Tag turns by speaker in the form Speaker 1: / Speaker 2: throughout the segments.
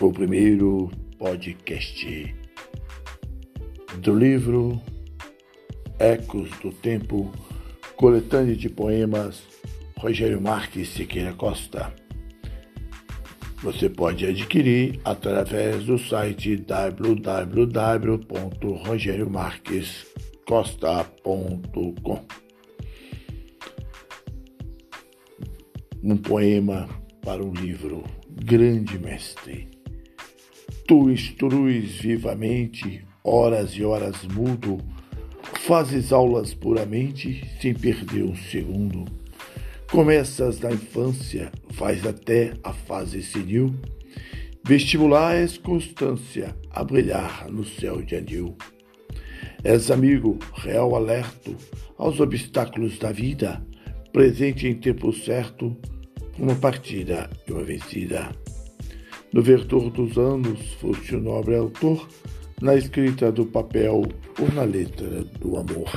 Speaker 1: o primeiro podcast do livro Ecos do Tempo, coletânea de poemas Rogério Marques Siqueira Costa. Você pode adquirir através do site www.rogeriomarquescosta.com. Um poema para um livro, grande mestre. Tu instruis vivamente, horas e horas mudo, fazes aulas puramente, sem perder um segundo. Começas na infância, vais até a fase senil. Vestibular és constância a brilhar no céu de anil. És amigo, real alerto aos obstáculos da vida, presente em tempo certo, uma partida e uma vencida. No verdor dos anos, foste o nobre autor, na escrita do papel ou na letra do amor.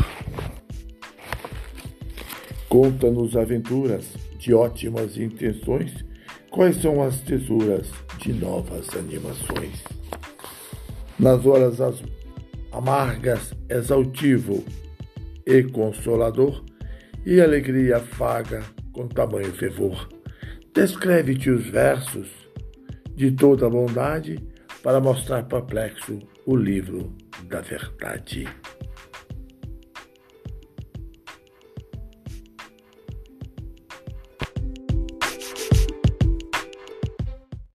Speaker 1: Conta-nos aventuras de ótimas intenções, quais são as tesouras de novas animações. Nas horas amargas, exaltivo e consolador, e alegria faga com tamanho fervor Descreve-te os versos de toda bondade para mostrar perplexo o livro da verdade.